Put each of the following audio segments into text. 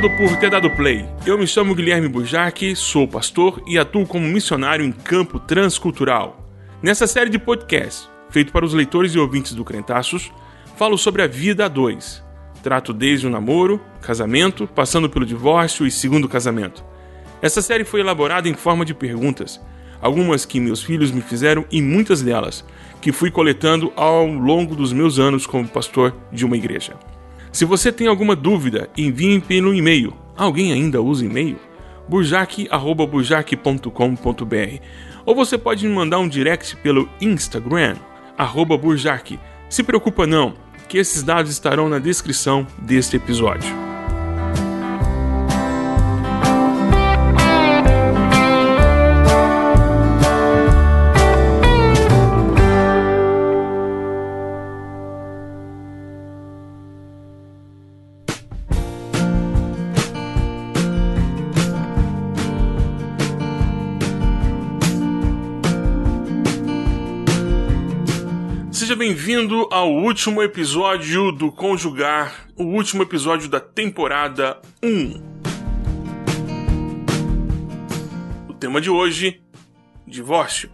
Obrigado por ter dado play. Eu me chamo Guilherme Bujac, sou pastor e atuo como missionário em campo transcultural. Nessa série de podcasts, feito para os leitores e ouvintes do Crentaços, falo sobre a vida a dois. Trato desde o namoro, casamento, passando pelo divórcio e segundo casamento. Essa série foi elaborada em forma de perguntas, algumas que meus filhos me fizeram e muitas delas que fui coletando ao longo dos meus anos como pastor de uma igreja. Se você tem alguma dúvida, envie pelo e-mail. Alguém ainda usa e-mail? burjac.burjac.com.br Ou você pode me mandar um direct pelo Instagram, arroba burjac. Se preocupa não, que esses dados estarão na descrição deste episódio. Seja bem-vindo ao último episódio do Conjugar, o último episódio da temporada 1. O tema de hoje: divórcio.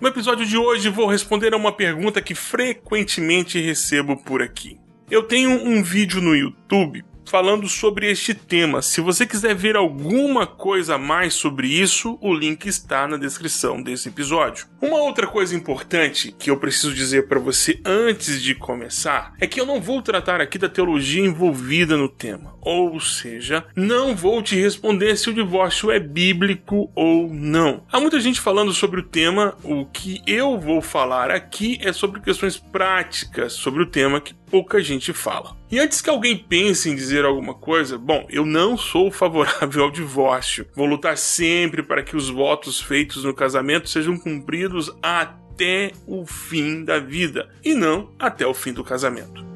No episódio de hoje vou responder a uma pergunta que frequentemente recebo por aqui. Eu tenho um vídeo no YouTube falando sobre este tema. Se você quiser ver alguma coisa a mais sobre isso, o link está na descrição desse episódio. Uma outra coisa importante que eu preciso dizer para você antes de começar é que eu não vou tratar aqui da teologia envolvida no tema. Ou seja, não vou te responder se o divórcio é bíblico ou não. Há muita gente falando sobre o tema, o que eu vou falar aqui é sobre questões práticas sobre o tema que pouca gente fala. E antes que alguém pense em dizer alguma coisa, bom, eu não sou favorável ao divórcio. Vou lutar sempre para que os votos feitos no casamento sejam cumpridos até o fim da vida e não até o fim do casamento.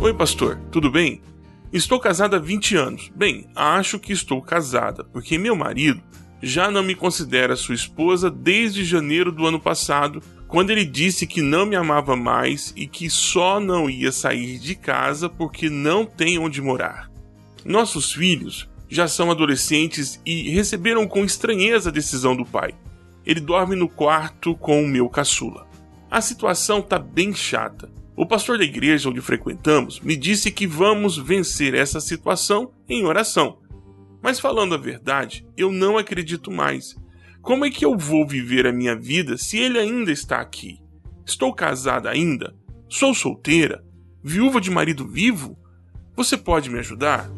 Oi, pastor, tudo bem? Estou casada há 20 anos. Bem, acho que estou casada, porque meu marido já não me considera sua esposa desde janeiro do ano passado, quando ele disse que não me amava mais e que só não ia sair de casa porque não tem onde morar. Nossos filhos já são adolescentes e receberam com estranheza a decisão do pai. Ele dorme no quarto com o meu caçula. A situação tá bem chata. O pastor da igreja onde frequentamos me disse que vamos vencer essa situação em oração. Mas falando a verdade, eu não acredito mais. Como é que eu vou viver a minha vida se ele ainda está aqui? Estou casada ainda? Sou solteira? Viúva de marido vivo? Você pode me ajudar?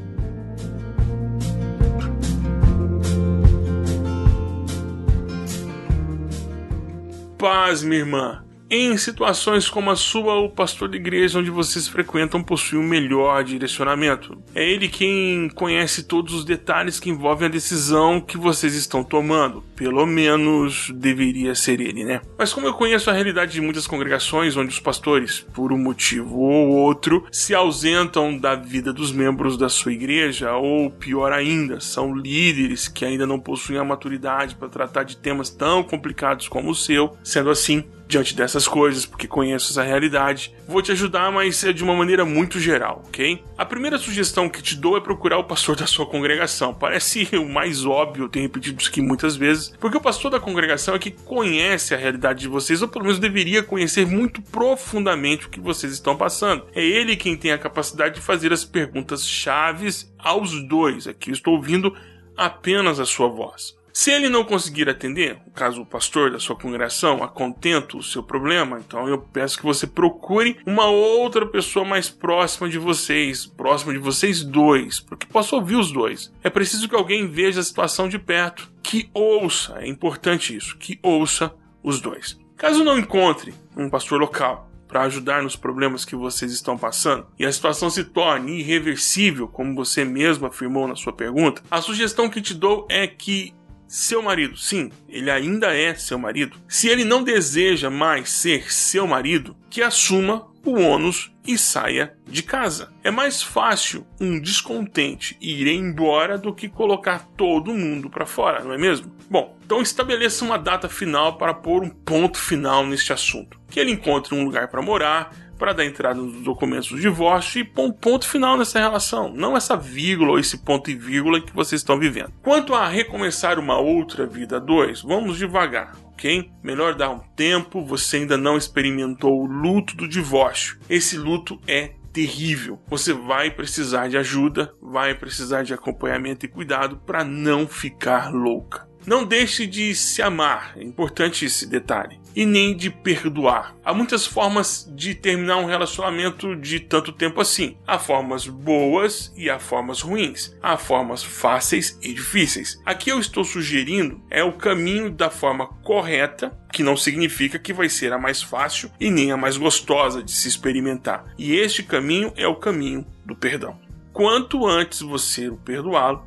Paz, minha irmã. Em situações como a sua, o pastor da igreja onde vocês frequentam possui um melhor direcionamento. É ele quem conhece todos os detalhes que envolvem a decisão que vocês estão tomando. Pelo menos deveria ser ele, né? Mas como eu conheço a realidade de muitas congregações onde os pastores, por um motivo ou outro, se ausentam da vida dos membros da sua igreja, ou pior ainda, são líderes que ainda não possuem a maturidade para tratar de temas tão complicados como o seu, sendo assim, diante dessas coisas, porque conheço essa realidade. Vou te ajudar, mas é de uma maneira muito geral, ok? A primeira sugestão que te dou é procurar o pastor da sua congregação. Parece o mais óbvio, eu tenho repetido isso aqui muitas vezes, porque o pastor da congregação é que conhece a realidade de vocês, ou pelo menos deveria conhecer muito profundamente o que vocês estão passando. É ele quem tem a capacidade de fazer as perguntas chaves aos dois. Aqui estou ouvindo apenas a sua voz. Se ele não conseguir atender, caso o pastor da sua congregação a contento o seu problema, então eu peço que você procure uma outra pessoa mais próxima de vocês, próxima de vocês dois, porque posso ouvir os dois. É preciso que alguém veja a situação de perto, que ouça, é importante isso, que ouça os dois. Caso não encontre um pastor local, para ajudar nos problemas que vocês estão passando e a situação se torne irreversível, como você mesmo afirmou na sua pergunta, a sugestão que te dou é que seu marido, sim, ele ainda é seu marido. Se ele não deseja mais ser seu marido, que assuma o ônus e saia de casa. É mais fácil um descontente ir embora do que colocar todo mundo para fora, não é mesmo? Bom, então estabeleça uma data final para pôr um ponto final neste assunto. Que ele encontre um lugar para morar, para dar entrada nos documentos do divórcio e pôr um ponto final nessa relação, não essa vírgula ou esse ponto e vírgula que vocês estão vivendo. Quanto a recomeçar uma outra vida dois, vamos devagar. ok? Melhor dar um tempo, você ainda não experimentou o luto do divórcio. Esse luto é terrível. Você vai precisar de ajuda, vai precisar de acompanhamento e cuidado para não ficar louca. Não deixe de se amar, é importante esse detalhe, e nem de perdoar. Há muitas formas de terminar um relacionamento de tanto tempo assim. Há formas boas e há formas ruins. Há formas fáceis e difíceis. Aqui eu estou sugerindo é o caminho da forma correta, que não significa que vai ser a mais fácil e nem a mais gostosa de se experimentar. E este caminho é o caminho do perdão. Quanto antes você o perdoá-lo,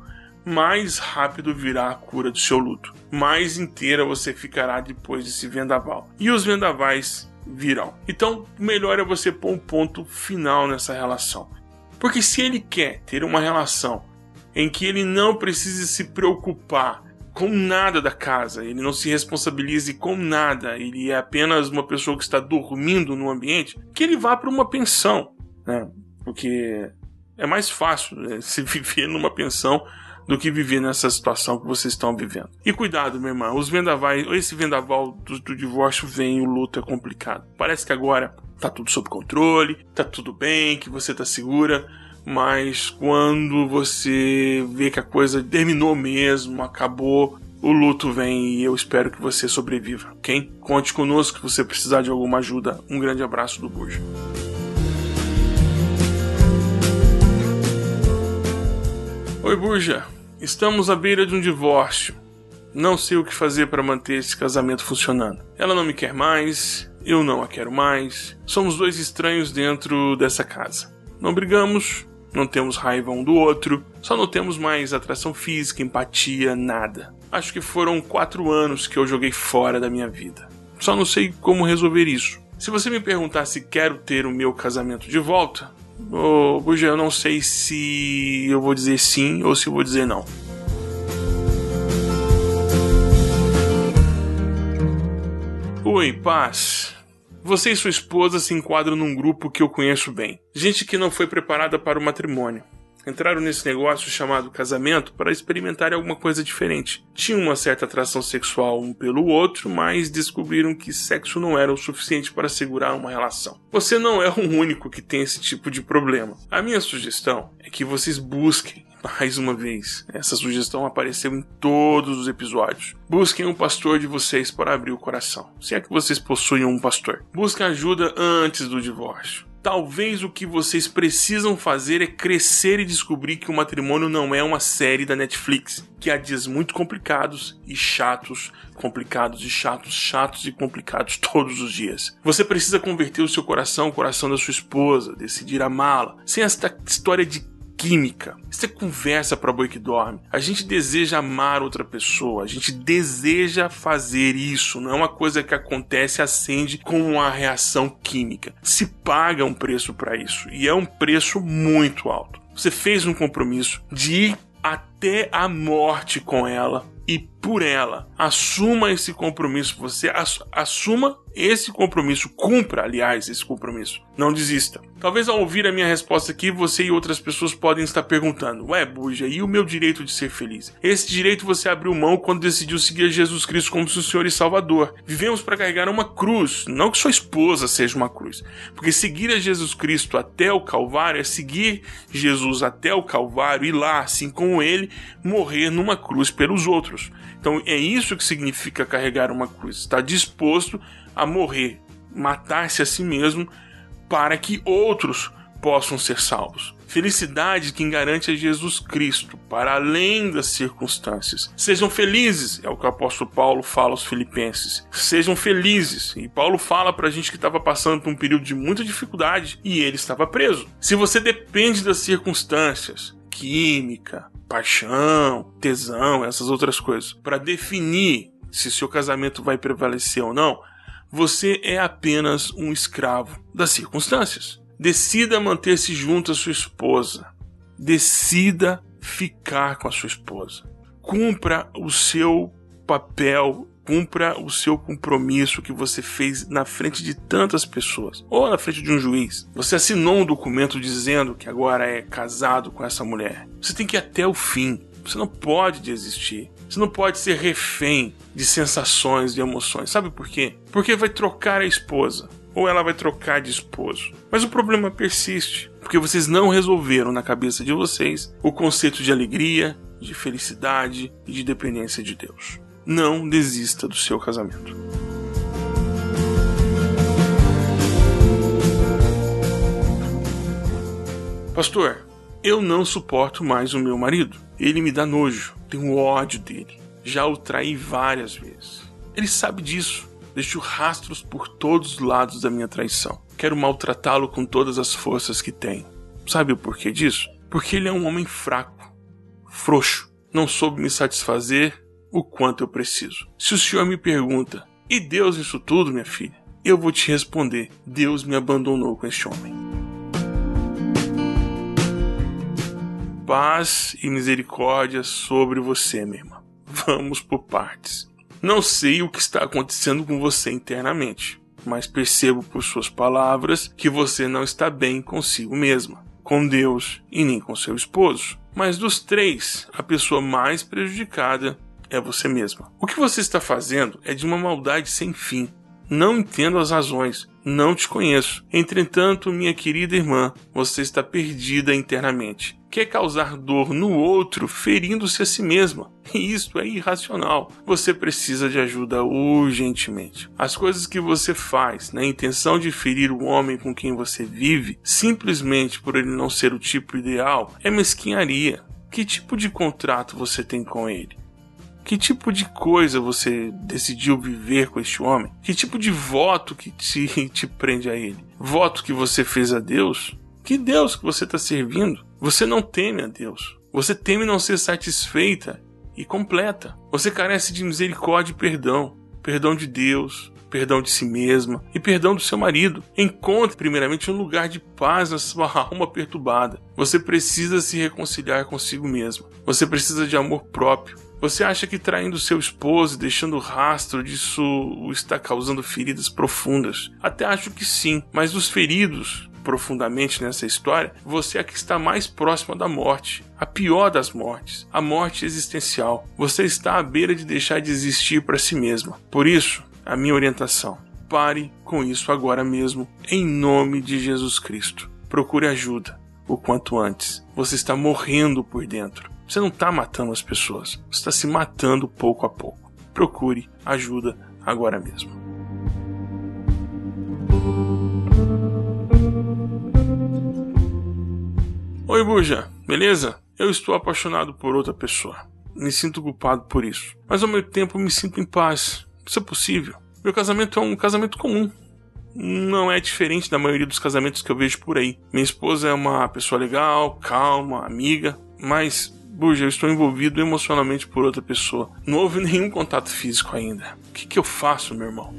mais rápido virá a cura do seu luto. Mais inteira você ficará depois desse vendaval. E os vendavais virão. Então, melhor é você pôr um ponto final nessa relação. Porque se ele quer ter uma relação em que ele não precise se preocupar com nada da casa, ele não se responsabilize com nada, ele é apenas uma pessoa que está dormindo no ambiente, que ele vá para uma pensão, né? Porque é mais fácil né? se viver numa pensão do que viver nessa situação que vocês estão vivendo. E cuidado, meu irmão, os vendavais, esse vendaval do, do divórcio vem, o luto é complicado. Parece que agora tá tudo sob controle, tá tudo bem, que você tá segura, mas quando você vê que a coisa terminou mesmo, acabou, o luto vem e eu espero que você sobreviva, ok? Conte conosco se você precisar de alguma ajuda. Um grande abraço do Buja. Oi, Buja. Estamos à beira de um divórcio. Não sei o que fazer para manter esse casamento funcionando. Ela não me quer mais, eu não a quero mais. Somos dois estranhos dentro dessa casa. Não brigamos, não temos raiva um do outro, só não temos mais atração física, empatia, nada. Acho que foram quatro anos que eu joguei fora da minha vida. Só não sei como resolver isso. Se você me perguntar se quero ter o meu casamento de volta, Ô, Buja, eu não sei se eu vou dizer sim ou se eu vou dizer não. Oi, paz. Você e sua esposa se enquadram num grupo que eu conheço bem. Gente que não foi preparada para o matrimônio entraram nesse negócio chamado casamento para experimentar alguma coisa diferente. Tinham uma certa atração sexual um pelo outro, mas descobriram que sexo não era o suficiente para segurar uma relação. Você não é o único que tem esse tipo de problema. A minha sugestão é que vocês busquem mais uma vez, essa sugestão apareceu em todos os episódios. Busquem um pastor de vocês para abrir o coração. Se é que vocês possuem um pastor. Busquem ajuda antes do divórcio. Talvez o que vocês precisam fazer é crescer e descobrir que o matrimônio não é uma série da Netflix, que há dias muito complicados e chatos, complicados e chatos, chatos e complicados todos os dias. Você precisa converter o seu coração ao coração da sua esposa, decidir amá-la, sem esta história de química. É conversa para boi que dorme. A gente deseja amar outra pessoa, a gente deseja fazer isso. Não é uma coisa que acontece acende com uma reação química. Se paga um preço para isso e é um preço muito alto. Você fez um compromisso de ir até a morte com ela e por ela. Assuma esse compromisso. Você assuma esse compromisso. Cumpra, aliás, esse compromisso. Não desista. Talvez ao ouvir a minha resposta aqui, você e outras pessoas podem estar perguntando: Ué, Buja, e o meu direito de ser feliz? Esse direito você abriu mão quando decidiu seguir Jesus Cristo como seu Senhor e Salvador. Vivemos para carregar uma cruz, não que sua esposa seja uma cruz. Porque seguir a Jesus Cristo até o Calvário é seguir Jesus até o Calvário e lá, assim como ele, morrer numa cruz pelos outros. Então é isso que significa carregar uma cruz. Está disposto a morrer, matar-se a si mesmo para que outros possam ser salvos. Felicidade quem garante é Jesus Cristo, para além das circunstâncias. Sejam felizes, é o que o apóstolo Paulo fala aos filipenses. Sejam felizes. E Paulo fala para a gente que estava passando por um período de muita dificuldade e ele estava preso. Se você depende das circunstâncias, química, paixão, tesão, essas outras coisas, para definir se seu casamento vai prevalecer ou não, Você é apenas um escravo das circunstâncias. Decida manter-se junto à sua esposa. Decida ficar com a sua esposa. Cumpra o seu papel, cumpra o seu compromisso que você fez na frente de tantas pessoas, ou na frente de um juiz. Você assinou um documento dizendo que agora é casado com essa mulher. Você tem que ir até o fim. Você não pode desistir. Você não pode ser refém de sensações, de emoções. Sabe por quê? Porque vai trocar a esposa ou ela vai trocar de esposo. Mas o problema persiste, porque vocês não resolveram na cabeça de vocês o conceito de alegria, de felicidade e de dependência de Deus. Não desista do seu casamento. Pastor, eu não suporto mais o meu marido. Ele me dá nojo, tenho ódio dele. Já o traí várias vezes. Ele sabe disso. Deixo rastros por todos os lados da minha traição. Quero maltratá-lo com todas as forças que tenho. Sabe o porquê disso? Porque ele é um homem fraco, frouxo, não soube me satisfazer o quanto eu preciso. Se o senhor me pergunta, e Deus isso tudo, minha filha? Eu vou te responder: Deus me abandonou com este homem. Paz e misericórdia sobre você, minha irmã. Vamos por partes. Não sei o que está acontecendo com você internamente, mas percebo por suas palavras que você não está bem consigo mesma, com Deus e nem com seu esposo. Mas dos três, a pessoa mais prejudicada é você mesma. O que você está fazendo é de uma maldade sem fim. Não entendo as razões, não te conheço. Entretanto, minha querida irmã, você está perdida internamente quer causar dor no outro, ferindo-se a si mesma. E isso é irracional. Você precisa de ajuda urgentemente. As coisas que você faz na intenção de ferir o homem com quem você vive, simplesmente por ele não ser o tipo ideal, é mesquinharia. Que tipo de contrato você tem com ele? Que tipo de coisa você decidiu viver com este homem? Que tipo de voto que te, te prende a ele? Voto que você fez a Deus? Que Deus que você está servindo? Você não teme a Deus. Você teme não ser satisfeita e completa. Você carece de misericórdia e perdão. Perdão de Deus, perdão de si mesma e perdão do seu marido. Encontre primeiramente um lugar de paz na sua alma perturbada. Você precisa se reconciliar consigo mesma. Você precisa de amor próprio. Você acha que traindo seu esposo e deixando rastro disso está causando feridas profundas? Até acho que sim, mas os feridos profundamente nessa história, você é que está mais próxima da morte, a pior das mortes, a morte existencial. Você está à beira de deixar de existir para si mesma. Por isso, a minha orientação: pare com isso agora mesmo, em nome de Jesus Cristo. Procure ajuda o quanto antes. Você está morrendo por dentro. Você não está matando as pessoas, você está se matando pouco a pouco. Procure ajuda agora mesmo. Oi, Buja, beleza? Eu estou apaixonado por outra pessoa. Me sinto culpado por isso. Mas ao mesmo tempo me sinto em paz. Isso é possível. Meu casamento é um casamento comum. Não é diferente da maioria dos casamentos que eu vejo por aí. Minha esposa é uma pessoa legal, calma, amiga, mas Buja, eu estou envolvido emocionalmente por outra pessoa. Não houve nenhum contato físico ainda. O que, que eu faço, meu irmão?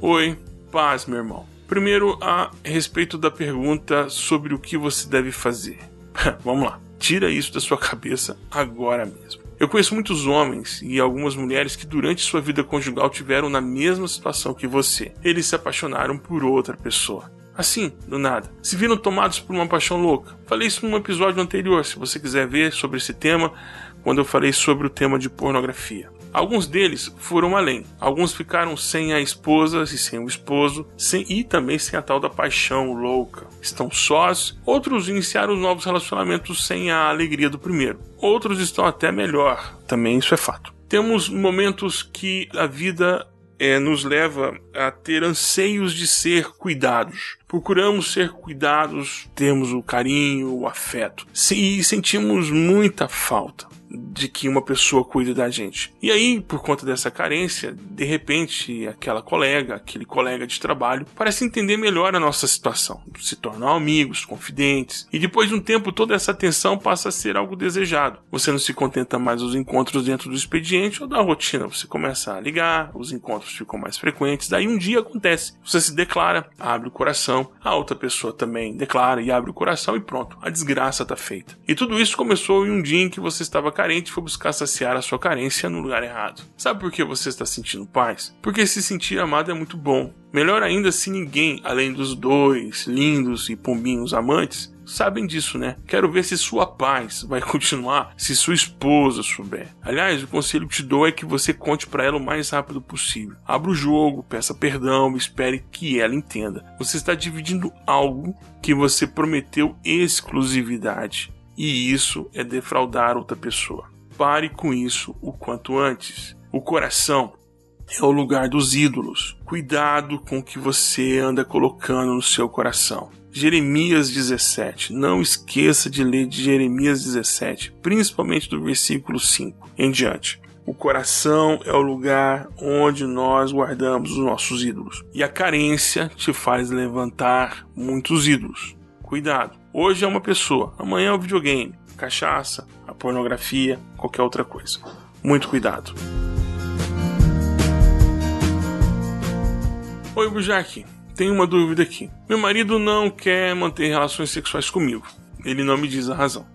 Oi, paz, meu irmão. Primeiro, a respeito da pergunta sobre o que você deve fazer. Vamos lá, tira isso da sua cabeça agora mesmo. Eu conheço muitos homens e algumas mulheres que durante sua vida conjugal tiveram na mesma situação que você. Eles se apaixonaram por outra pessoa. Assim, do nada. Se viram tomados por uma paixão louca. Falei isso num episódio anterior, se você quiser ver sobre esse tema, quando eu falei sobre o tema de pornografia. Alguns deles foram além. Alguns ficaram sem a esposa e sem o esposo, sem, e também sem a tal da paixão louca. Estão sós. Outros iniciaram novos relacionamentos sem a alegria do primeiro. Outros estão até melhor. Também isso é fato. Temos momentos que a vida é, nos leva a ter anseios de ser cuidados. Procuramos ser cuidados, temos o carinho, o afeto. E sentimos muita falta de que uma pessoa cuide da gente. E aí, por conta dessa carência, de repente, aquela colega, aquele colega de trabalho, parece entender melhor a nossa situação, se tornam amigos, confidentes, e depois de um tempo toda essa atenção passa a ser algo desejado. Você não se contenta mais dos encontros dentro do expediente ou da rotina, você começa a ligar, os encontros ficam mais frequentes, daí um dia acontece, você se declara, abre o coração, a outra pessoa também declara e abre o coração e pronto, a desgraça está feita. E tudo isso começou em um dia em que você estava carente e foi buscar saciar a sua carência no lugar errado. Sabe por que você está sentindo paz? Porque se sentir amado é muito bom. Melhor ainda se ninguém, além dos dois lindos e pombinhos amantes, sabem disso, né? Quero ver se sua paz vai continuar se sua esposa souber. Aliás, o conselho que te dou é que você conte para ela o mais rápido possível. Abra o jogo, peça perdão, espere que ela entenda. Você está dividindo algo que você prometeu exclusividade. E isso é defraudar outra pessoa. Pare com isso o quanto antes. O coração é o lugar dos ídolos. Cuidado com o que você anda colocando no seu coração. Jeremias 17. Não esqueça de ler de Jeremias 17, principalmente do versículo 5 em diante. O coração é o lugar onde nós guardamos os nossos ídolos. E a carência te faz levantar muitos ídolos. Cuidado. Hoje é uma pessoa, amanhã é o videogame, cachaça, a pornografia, qualquer outra coisa. Muito cuidado. Oi, Bujac. Tenho uma dúvida aqui. Meu marido não quer manter relações sexuais comigo. Ele não me diz a razão.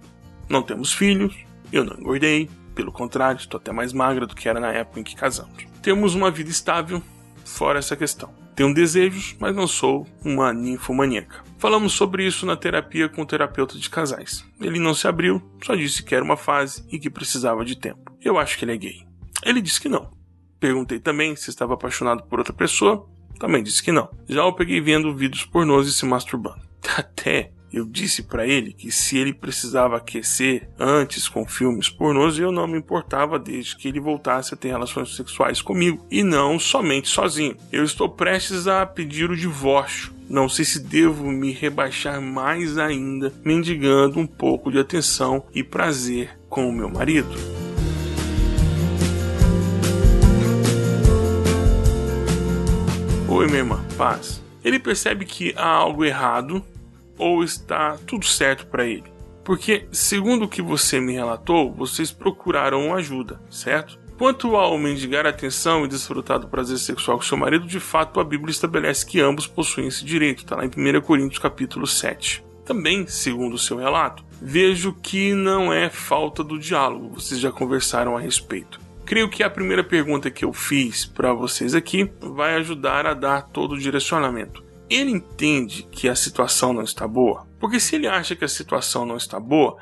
Não temos filhos, eu não engordei, pelo contrário, estou até mais magra do que era na época em que casamos. Temos uma vida estável, fora essa questão. Tenho desejos, mas não sou uma ninfomaníaca. Falamos sobre isso na terapia com o terapeuta de casais. Ele não se abriu, só disse que era uma fase e que precisava de tempo. Eu acho que ele é gay. Ele disse que não. Perguntei também se estava apaixonado por outra pessoa também disse que não. Já o peguei vendo vídeos pornôs e se masturbando. Até eu disse para ele que se ele precisava aquecer antes com filmes pornôs, eu não me importava desde que ele voltasse a ter relações sexuais comigo e não somente sozinho. Eu estou prestes a pedir o divórcio. Não sei se devo me rebaixar mais ainda, mendigando um pouco de atenção e prazer com o meu marido. Oi, minha irmã, paz. Ele percebe que há algo errado ou está tudo certo para ele. Porque, segundo o que você me relatou, vocês procuraram ajuda, certo? Quanto ao mendigar atenção e desfrutar do prazer sexual com seu marido, de fato a Bíblia estabelece que ambos possuem esse direito, está lá em 1 Coríntios capítulo 7. Também, segundo o seu relato, vejo que não é falta do diálogo, vocês já conversaram a respeito. Creio que a primeira pergunta que eu fiz para vocês aqui vai ajudar a dar todo o direcionamento. Ele entende que a situação não está boa? Porque se ele acha que a situação não está boa,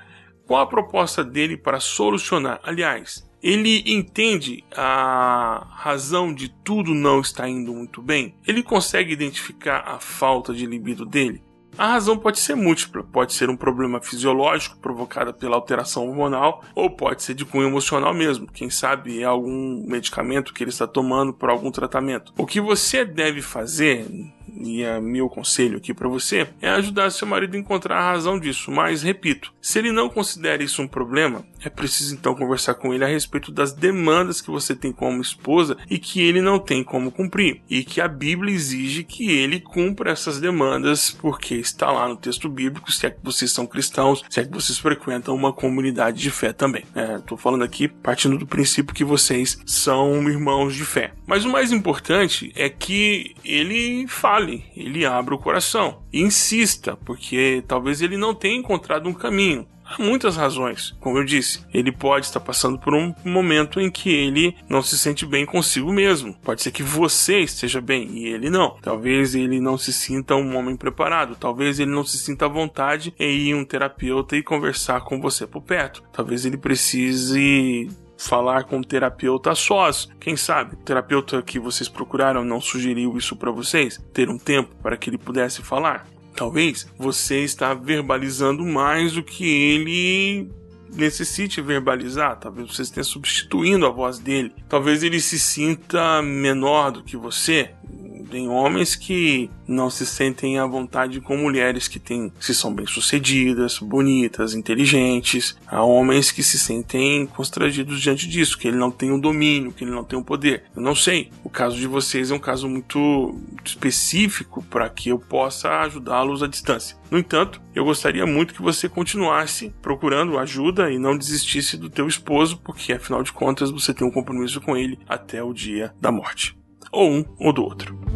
qual a proposta dele para solucionar? Aliás, ele entende a razão de tudo não estar indo muito bem? Ele consegue identificar a falta de libido dele? A razão pode ser múltipla, pode ser um problema fisiológico provocado pela alteração hormonal, ou pode ser de cunho emocional mesmo. Quem sabe é algum medicamento que ele está tomando por algum tratamento. O que você deve fazer e é meu conselho aqui para você é ajudar seu marido a encontrar a razão disso. Mas repito, se ele não considera isso um problema, é preciso então conversar com ele a respeito das demandas que você tem como esposa e que ele não tem como cumprir, e que a Bíblia exige que ele cumpra essas demandas, porque está lá no texto bíblico, se é que vocês são cristãos, se é que vocês frequentam uma comunidade de fé também. Estou é, falando aqui partindo do princípio que vocês são irmãos de fé. Mas o mais importante é que ele fale fale, ele abra o coração e insista, porque talvez ele não tenha encontrado um caminho. Há muitas razões. Como eu disse, ele pode estar passando por um momento em que ele não se sente bem consigo mesmo. Pode ser que você esteja bem e ele não. Talvez ele não se sinta um homem preparado. Talvez ele não se sinta à vontade em ir um terapeuta e conversar com você por perto. Talvez ele precise falar com um terapeuta sós. Quem sabe o terapeuta que vocês procuraram não sugeriu isso para vocês? Ter um tempo para que ele pudesse falar? Talvez você está verbalizando mais do que ele necessite verbalizar, talvez você esteja substituindo a voz dele, talvez ele se sinta menor do que você, Tem homens que não se sentem à vontade com mulheres que têm, se são bem-sucedidas, bonitas, inteligentes. Há homens que se sentem constrangidos diante disso, que ele não tem o domínio, que ele não tem o poder. Eu não sei. O caso de vocês é um caso muito específico para que eu possa ajudá-los à distância. No entanto, eu gostaria muito que você continuasse procurando ajuda e não desistisse do teu esposo, porque afinal de contas você tem um compromisso com ele até o dia da morte. Ou um ou do outro.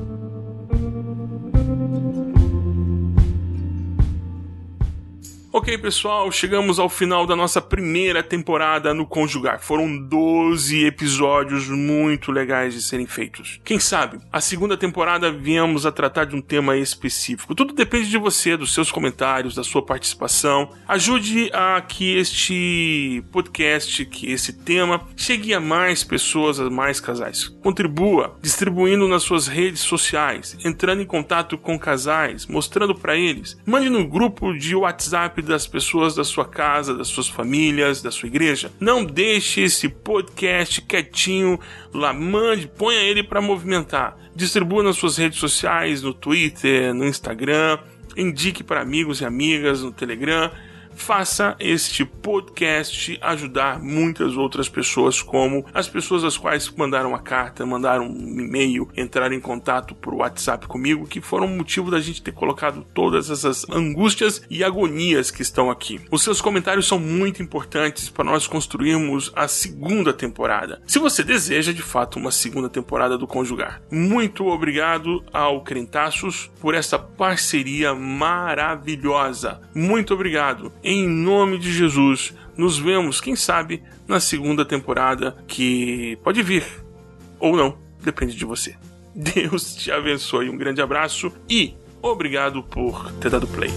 Ok, pessoal, chegamos ao final da nossa primeira temporada no Conjugar. Foram 12 episódios muito legais de serem feitos. Quem sabe, a segunda temporada viemos a tratar de um tema específico. Tudo depende de você, dos seus comentários, da sua participação. Ajude a que este podcast, que esse tema, chegue a mais pessoas, a mais casais. Contribua distribuindo nas suas redes sociais, entrando em contato com casais, mostrando para eles. Mande no grupo de WhatsApp das pessoas da sua casa, das suas famílias, da sua igreja. Não deixe esse podcast quietinho lá, mande, ponha ele para movimentar. Distribua nas suas redes sociais, no Twitter, no Instagram, indique para amigos e amigas no Telegram faça este podcast ajudar muitas outras pessoas, como as pessoas as quais mandaram uma carta, mandaram um e-mail, entraram em contato por WhatsApp comigo, que foram motivo da gente ter colocado todas essas angústias e agonias que estão aqui. Os seus comentários são muito importantes para nós construirmos a segunda temporada. Se você deseja de fato uma segunda temporada do Conjugar, muito obrigado ao Crentaços por essa parceria maravilhosa. Muito obrigado em nome de Jesus. Nos vemos, quem sabe, na segunda temporada que pode vir ou não, depende de você. Deus te abençoe, um grande abraço e obrigado por ter dado play.